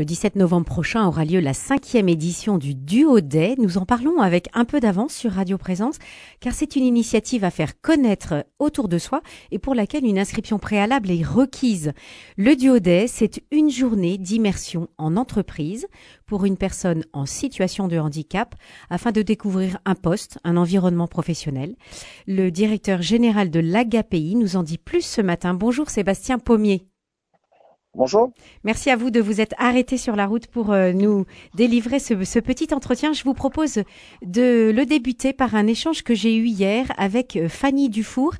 Le 17 novembre prochain aura lieu la cinquième édition du Duo Day. Nous en parlons avec un peu d'avance sur Radio Présence, car c'est une initiative à faire connaître autour de soi et pour laquelle une inscription préalable est requise. Le Duo Day, c'est une journée d'immersion en entreprise pour une personne en situation de handicap afin de découvrir un poste, un environnement professionnel. Le directeur général de l'AGAPI nous en dit plus ce matin. Bonjour Sébastien Pommier. Bonjour. Merci à vous de vous être arrêté sur la route pour euh, nous délivrer ce, ce, petit entretien. Je vous propose de le débuter par un échange que j'ai eu hier avec euh, Fanny Dufour.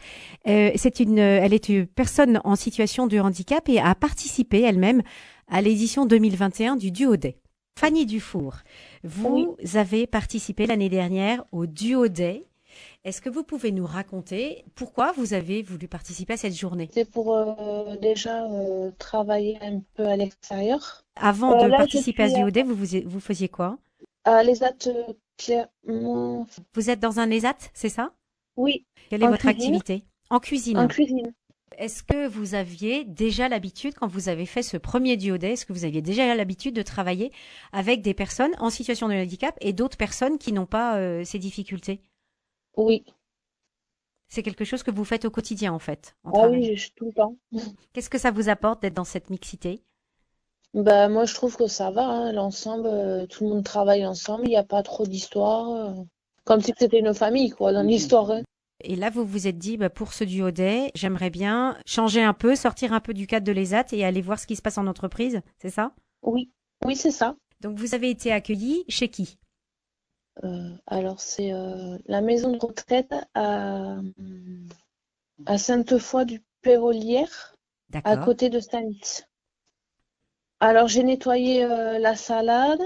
Euh, c'est une, elle est une personne en situation de handicap et a participé elle-même à l'édition 2021 du Duo Day. Fanny Dufour, vous oui. avez participé l'année dernière au Duo Day. Est-ce que vous pouvez nous raconter pourquoi vous avez voulu participer à cette journée? C'est pour euh, déjà euh, travailler un peu à l'extérieur. Avant euh, de là, participer à ce Day, vous, vous, vous faisiez quoi? À l'ESAT Clermont. Vous êtes dans un ESAT, c'est ça? Oui. Quelle est votre cuisine. activité? En cuisine. En cuisine. Est-ce que vous aviez déjà l'habitude, quand vous avez fait ce premier duo day, est-ce que vous aviez déjà l'habitude de travailler avec des personnes en situation de handicap et d'autres personnes qui n'ont pas euh, ces difficultés? Oui. C'est quelque chose que vous faites au quotidien, en fait. En ah oui, je, tout le temps. Qu'est-ce que ça vous apporte d'être dans cette mixité? Bah, Moi, je trouve que ça va. Hein, L'ensemble, euh, tout le monde travaille ensemble. Il n'y a pas trop d'histoire. Euh, comme si c'était une famille, quoi, dans l'histoire. Hein. Et là, vous vous êtes dit, bah, pour ce duo day, j'aimerais bien changer un peu, sortir un peu du cadre de l'ESAT et aller voir ce qui se passe en entreprise, c'est ça? Oui, oui, c'est ça. Donc, vous avez été accueilli chez qui? Alors, c'est euh, la maison de retraite à, à Sainte-Foy du Pérolière, à côté de Stanitz. Alors, j'ai nettoyé euh, la salade.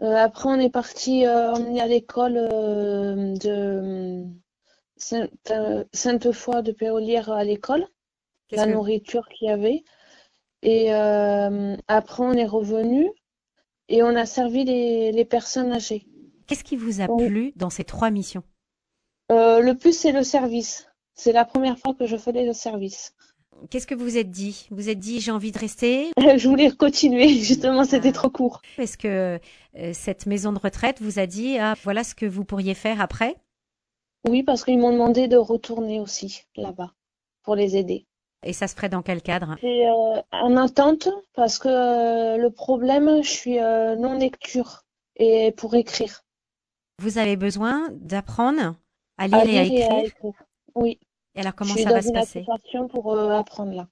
après, on est parti, est à l'école de Sainte-Foy de Péolière à l'école, la que... nourriture qu'il y avait. Et euh, après, on est revenu et on a servi les, les personnes âgées. Qu'est-ce qui vous a oui. plu dans ces trois missions? Euh, Le plus, c'est le service. C'est la première fois que je faisais le service. Qu'est-ce que vous vous êtes dit? Vous êtes dit j'ai envie de rester? Je voulais continuer, justement, c'était ah. trop court. Est-ce que euh, cette maison de retraite vous a dit ah, voilà ce que vous pourriez faire après? Oui, parce qu'ils m'ont demandé de retourner aussi là-bas pour les aider. Et ça se ferait dans quel cadre? C'est euh, en attente parce que euh, le problème, je suis non lecture et pour écrire. Vous avez besoin d'apprendre à lire, à lire et, à écrire. et à écrire. Oui. Et alors comment ça va se passer pour apprendre là.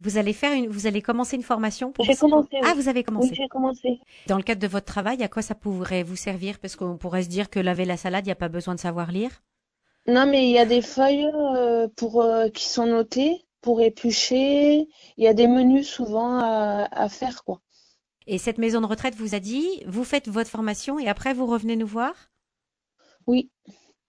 Vous allez faire une, vous allez commencer une formation pour. J'ai commencé. Ah, vous avez commencé. Oui, j'ai commencé. Dans le cadre de votre travail, à quoi ça pourrait vous servir? Parce qu'on pourrait se dire que laver la salade, il n'y a pas besoin de savoir lire. Non, mais il y a des feuilles euh, pour euh, qui sont notées pour éplucher. Il y a des menus souvent à, à, faire, quoi. Et cette maison de retraite vous a dit, vous faites votre formation et après vous revenez nous voir? Oui.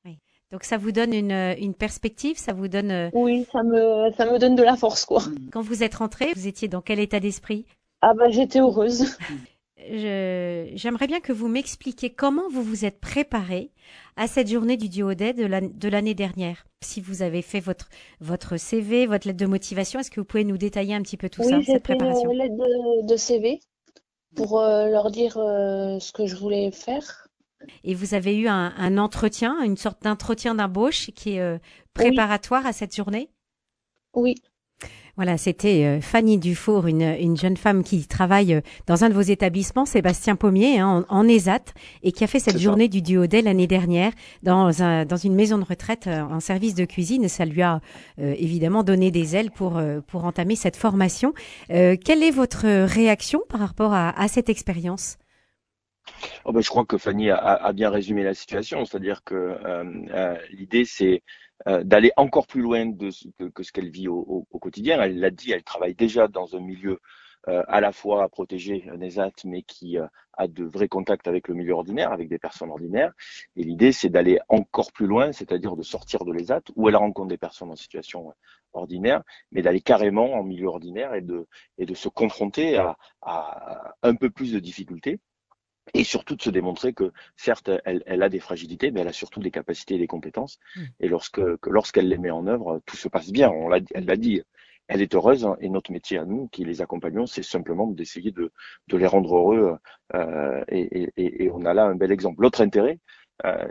oui. Donc ça vous donne une, une, perspective, ça vous donne. euh, Oui, ça me ça me donne de la force, quoi. Quand vous êtes rentrée, vous étiez dans quel état d'esprit? Ah bah j'étais heureuse. Je- J'aimerais bien que vous m'expliquiez comment vous vous êtes préparé à cette journée du Duo Day de l'an- de l'année dernière. Si vous avez fait votre, votre CV, votre lettre de motivation, est-ce que vous pouvez nous détailler un petit peu tout oui, ça, j'ai cette fait une préparation? lettre de, de CV pour euh, leur dire euh, ce que je voulais faire. Et vous avez eu un, un entretien, une sorte d'entretien d'embauche qui est euh, préparatoire à cette journée? Oui, Voilà, c'était euh, Fanny Dufour, une, une jeune femme qui travaille euh, dans un de vos établissements, Sébastien Pommier, hein, en, en ESAT, et qui a fait cette C'est ça. journée du Duo Day l'année dernière dans, un, dans une maison de retraite euh, en service de cuisine. Et ça lui a euh, évidemment donné des ailes pour, pour entamer cette formation. Euh, quelle est votre réaction par rapport à, à cette expérience? Oh ben, je crois que Fanny a, a bien résumé la situation, c'est-à-dire que euh, l'idée c'est euh, d'aller encore plus loin que, ce qu'elle vit au, quotidien. Elle l'a dit, elle travaille déjà dans un milieu euh, à la fois protégé, un ESAT, mais qui euh, a de vrais contacts avec le milieu ordinaire, avec des personnes ordinaires. Et l'idée c'est d'aller encore plus loin, c'est-à-dire de sortir de l'ESAT, où elle rencontre des personnes en situation ordinaire, mais d'aller carrément en milieu ordinaire et de, se confronter à, à un peu plus de difficultés et surtout de se démontrer que certes elle, elle, a des fragilités mais elle a surtout des capacités et des compétences Mm. et lorsque que lorsqu'elle les met en œuvre tout se passe bien on l'a elle l'a dit elle est heureuse hein, et notre métier à nous, qui les accompagnons, c'est simplement d'essayer de, de, les rendre heureux euh, et, et, et, on a là un bel exemple. L'autre intérêt,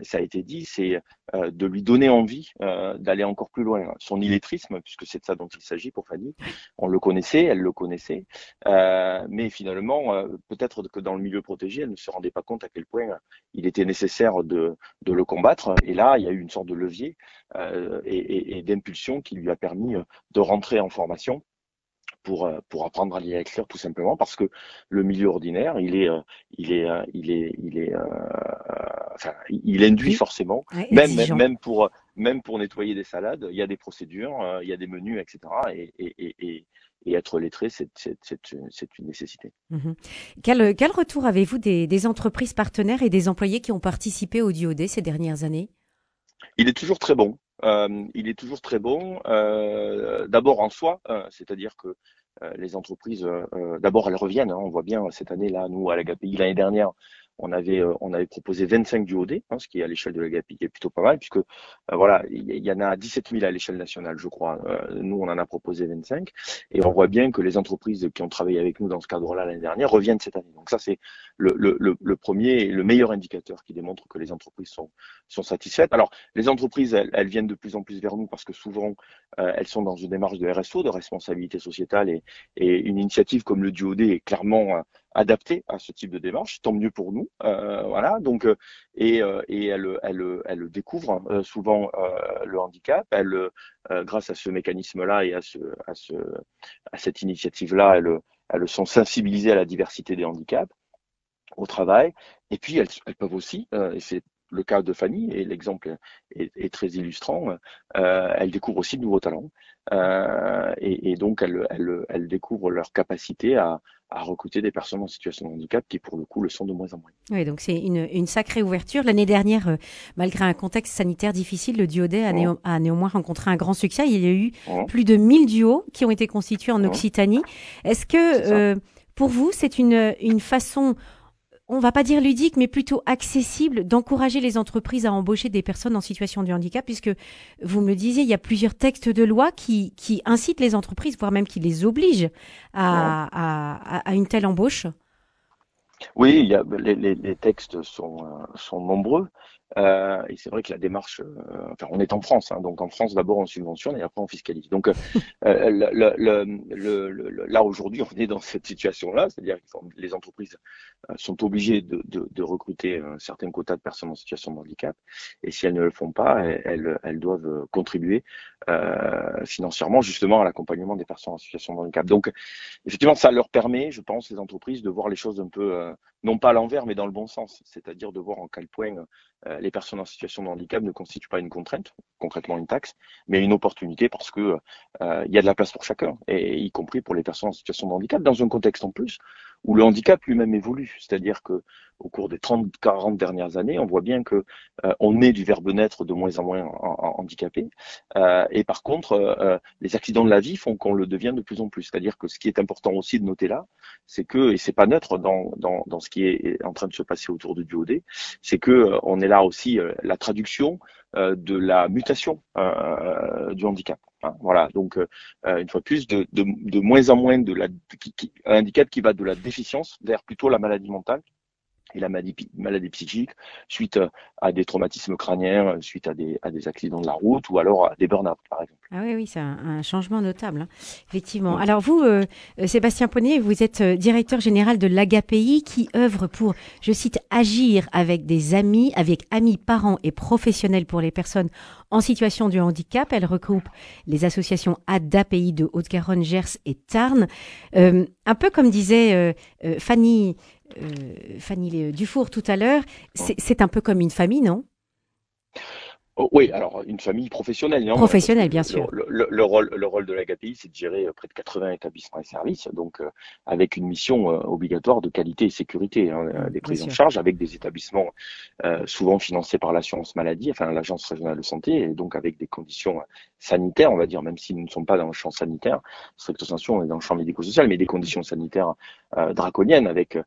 ça a été dit, c'est euh, de lui donner envie euh, d'aller encore plus loin. Son illettrisme, puisque c'est de ça dont il s'agit pour Fanny, on le connaissait, elle le connaissait, mais finalement, peut-être que dans le milieu protégé, elle ne se rendait pas compte à quel point il était nécessaire de, de le combattre. Et là, il y a eu une sorte de levier et, et, et d'impulsion qui lui a permis de rentrer en formation pour, euh, pour apprendre à lire et écrire tout simplement parce que le milieu ordinaire, il est, euh, il est, euh, il est, il est, enfin, il induit forcément, même, même, pour, même pour nettoyer des salades, il y a des procédures, il y a des menus, etc. Et, et, et, et être lettré, c'est une nécessité. Mmh quel, quel, retour avez-vous des, des, entreprises partenaires et des employés qui ont participé au DIOD ces dernières années? Il est toujours très bon. Euh, il est toujours très bon. Euh, d'abord en soi, c'est-à-dire que euh, les entreprises, euh, euh, d'abord, elles reviennent. Hein, on voit bien cette année là, nous à la GAPI l'année dernière, on avait on avait proposé 25 du OD, hein, ce qui à l'échelle de la GAPI est plutôt pas mal, puisque voilà, il y, en a 17 000 à l'échelle nationale, je crois. nous, on en a proposé 25, et on voit bien que les entreprises qui ont travaillé avec nous dans ce cadre-là l'année dernière reviennent cette année. Donc ça, c'est le, le, le, premier et le meilleur indicateur qui démontre que les entreprises sont sont satisfaites. Alors, les entreprises, elles, elles viennent de plus en plus vers nous parce que souvent, elles sont dans une démarche de RSO, de responsabilité sociétale, et, et une initiative comme le DUOD est clairement euh, adaptée à ce type de démarche, tant mieux pour nous. Euh, voilà, donc euh, et, et elle, elle, elle découvre souvent le handicap. Elle, grâce à ce mécanisme-là et à ce, à ce, à cette initiative-là, elles, elles sont sensibilisées à la diversité des handicaps au travail. Et puis elles, elles peuvent aussi, et c'est le cas de Fanny, et l'exemple est, très illustrant, euh, elle découvre aussi de nouveaux talents. Euh, et, donc, elle, elle, elle, découvre leur capacité à, à, recruter des personnes en situation de handicap qui, pour le coup, le sont de moins en moins. Oui, donc c'est une, une, sacrée ouverture. L'année dernière, euh, malgré un contexte sanitaire difficile, le duodé a, a, néanmoins rencontré un grand succès. Il y a eu plus de 1000 duos qui ont été constitués en Occitanie. Est-ce que, euh, pour vous, c'est une, une façon on va pas dire ludique, mais plutôt accessible d'encourager les entreprises à embaucher des personnes en situation de handicap, puisque vous me le disiez, il y a plusieurs textes de loi qui, qui incitent les entreprises, voire même qui les obligent à, à, à une telle embauche. Oui, il y a, les, les, textes sont, euh, sont nombreux. Euh, et c'est vrai que la démarche, euh, enfin, on est en France, hein, donc en France d'abord on subventionne et après on fiscalise. Donc euh, le, le, le, là aujourd'hui on est dans cette situation-là, c'est-à-dire que les entreprises sont obligées de, de, de, recruter un certain quota de personnes en situation de handicap, et si elles ne le font pas, elles, elles doivent contribuer financièrement justement à l'accompagnement des personnes en situation de handicap. Donc effectivement ça leur permet, je pense, les entreprises de voir les choses un peu non pas à l'envers mais dans le bon sens, c'est-à-dire de voir en quel point euh, les personnes en situation de handicap ne constituent pas une contrainte, concrètement une taxe, mais une opportunité parce que euh, y a de la place pour chacun, et y compris pour les personnes en situation de handicap, dans un contexte en plus où le handicap lui-même évolue. C'est-à-dire que au cours des 30, 40 dernières années, on voit bien que euh, on est du verbe naître de moins en moins handicapé. Euh, et par contre, euh, les accidents de la vie font qu'on le devient de plus en plus. C'est-à-dire que ce qui est important aussi de noter là, c'est que, et c'est pas neutre dans, dans, ce qui est en train de se passer autour du duodé, c'est que on est là aussi la traduction de la mutation du handicap. Hein, voilà, donc une fois de plus, de, de, moins en moins de la, un handicap qui va de la déficience vers plutôt la maladie mentale et la maladie, maladie psychique suite euh, à des traumatismes crâniens, euh, suite à des, à des accidents de la route ou alors à des burn-out, par exemple. Ah oui, oui, c'est un, changement notable, hein. effectivement. Alors vous, euh, Sébastien Ponnet, vous êtes directeur général de l'AGAPI qui œuvre pour, je cite, agir avec des amis, avec amis, parents et professionnels pour les personnes en situation de handicap. Elle regroupe les associations ADAPI de Haute-Garonne, Gers et Tarn. un peu comme disait euh, Fanny Dufour tout à l'heure, c'est un peu comme une famille, non? Oh, oui, alors une famille professionnelle. Non? Professionnelle, bien sûr. Le, rôle, le rôle de la GAPI, c'est de gérer euh, près de 80 établissements et services, donc euh, avec une mission euh, obligatoire de qualité et sécurité hein, mmh, des prises en charge, avec des établissements souvent financés par l'assurance maladie, enfin l'agence régionale de santé, et donc avec des conditions sanitaires, on va dire, même si nous ne sommes pas dans le champ sanitaire, stricto sensu, on est dans le champ médico-social, mais des conditions sanitaires draconiennes avec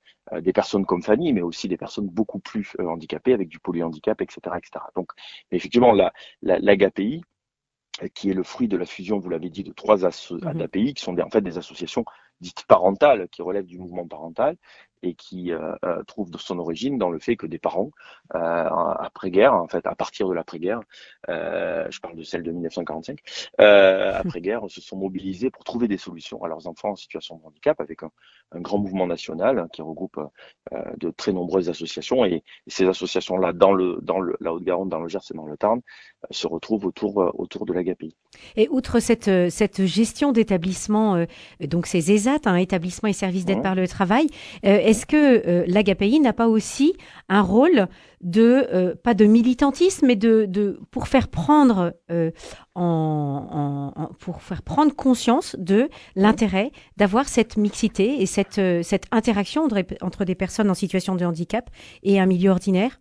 des personnes comme Fanny, mais aussi des personnes beaucoup plus handicapées avec du polyhandicap, etc., etc. Donc, effectivement, la, la, qui est le fruit de la fusion, vous l'avez dit, de trois mmh API, qui sont en fait des associations dites parentales, qui relèvent du mouvement parental, et qui euh, euh, trouve son origine dans le fait que des parents, euh, après-guerre, en fait, à partir de l'après-guerre, euh, je parle de celle de 1945, euh, après-guerre, se sont mobilisés pour trouver des solutions à leurs enfants en situation de handicap avec un, un grand mouvement national qui regroupe euh, de très nombreuses associations et, et ces associations-là, dans le dans le, la Haute-Garonne, dans le Gers et dans le Tarn, se retrouvent autour autour de l'AGAPI. Et outre cette cette gestion d'établissement, donc ces ESAT, un établissement et services d'aide par le travail, est-ce que euh, l'AGAPI n'a pas aussi un rôle de euh, pas de militantisme, mais de, de pour faire prendre euh, en, en, pour faire prendre conscience de l'intérêt d'avoir cette mixité et cette cette interaction entre, entre des personnes en situation de handicap et un milieu ordinaire?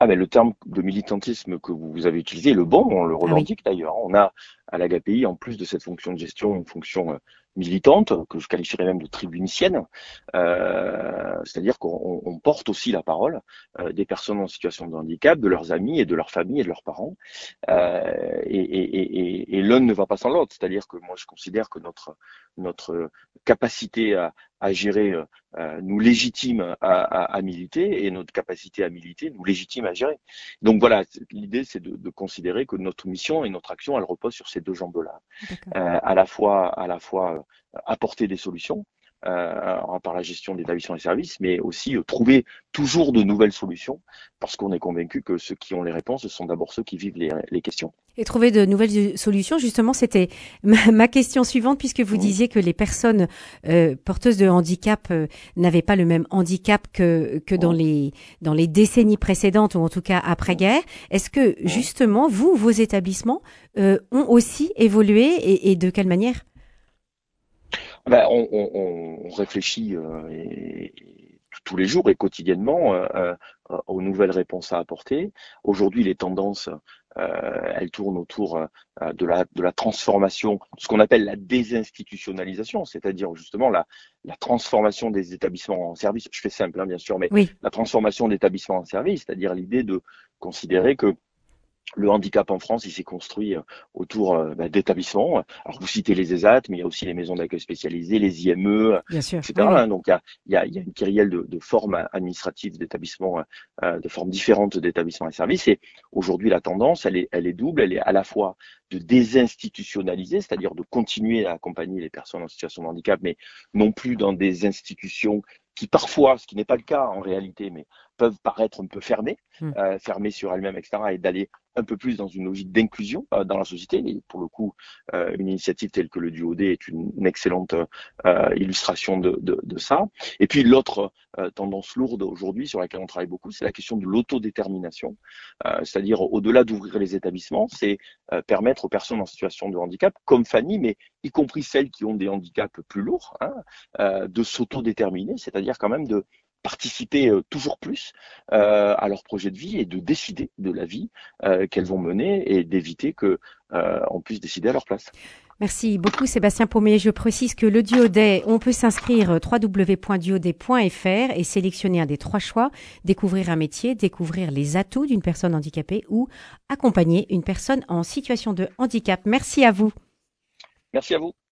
Ah ben le terme de militantisme que vous avez utilisé est le bon, on le ah revendique d'ailleurs. On a à l'AGAPI, en plus de cette fonction de gestion, une fonction militante, que je qualifierais même de tribunicienne, euh, c'est-à-dire qu'on porte aussi la parole euh, des personnes en situation de handicap, de leurs amis et de leurs familles et de leurs parents. Euh, et, et, et, et l'un ne va pas sans l'autre, c'est-à-dire que moi je considère que notre notre capacité à, à gérer euh, nous légitime à, à, à, militer et notre capacité à militer nous légitime à gérer. Donc voilà, l'idée c'est de, de, considérer que notre mission et notre action elle repose sur ces deux jambes-là, euh, à la fois à la fois apporter des solutions euh, par la gestion d'établissements et services, mais aussi euh, trouver toujours de nouvelles solutions, parce qu'on est convaincu que ceux qui ont les réponses ce sont d'abord ceux qui vivent les, les, questions. Et trouver de nouvelles solutions, justement, c'était ma, question suivante, puisque vous mmh. disiez que les personnes euh, porteuses de handicap euh, n'avaient pas le même handicap que, que dans, les, dans les décennies précédentes, ou en tout cas après-guerre. Est-ce que, justement, vous, vos établissements euh, ont aussi évolué et, et de quelle manière? Ben, on, on, on, réfléchit euh, et, tous les jours et quotidiennement euh, euh, aux nouvelles réponses à apporter. Aujourd'hui, les tendances, euh, elles tournent autour de, la, de la transformation, ce qu'on appelle la désinstitutionnalisation, c'est-à-dire justement la, la transformation des établissements en service. Je fais simple, hein, bien sûr, mais oui. la transformation d'établissements en service, c'est-à-dire l'idée de considérer que le handicap en France, il s'est construit euh, autour euh, bah, d'établissements. Alors vous citez les ESAT, mais il y a aussi les maisons d'accueil spécialisées, les IME, etc. Donc il y, a, il, y a, une kyrielle de, de formes administratives d'établissements, euh, de formes différentes d'établissements et services. Et aujourd'hui, la tendance, elle est, elle est double. Elle est à la fois de désinstitutionnaliser, c'est-à-dire de continuer à accompagner les personnes en situation de handicap, mais non plus dans des institutions qui parfois, ce qui n'est pas le cas en réalité, mais peuvent paraître un peu fermées, mmh. euh, fermées sur elles-mêmes, etc., et d'aller un peu plus dans une logique d'inclusion euh, dans la société. Et pour le coup, euh, une initiative telle que le duo D est une, une excellente euh, illustration de, de, de, ça. Et puis l'autre tendance lourde aujourd'hui sur laquelle on travaille beaucoup, c'est la question de l'autodétermination, c'est-à-dire au-delà d'ouvrir les établissements, c'est permettre aux personnes en situation de handicap, comme Fanny, mais y compris celles qui ont des handicaps plus lourds, hein, de s'autodéterminer, c'est-à-dire quand même de participer euh, toujours plus euh, à leur projet de vie et de décider de la vie euh, qu'elles vont mener et d'éviter que on puisse décider à leur place. Merci beaucoup Sébastien Paumet. Je précise que le Duodet, on peut s'inscrire www.duodet.fr et sélectionner un des trois choix, découvrir un métier, découvrir les atouts d'une personne handicapée ou accompagner une personne en situation de handicap. Merci à vous. Merci à vous.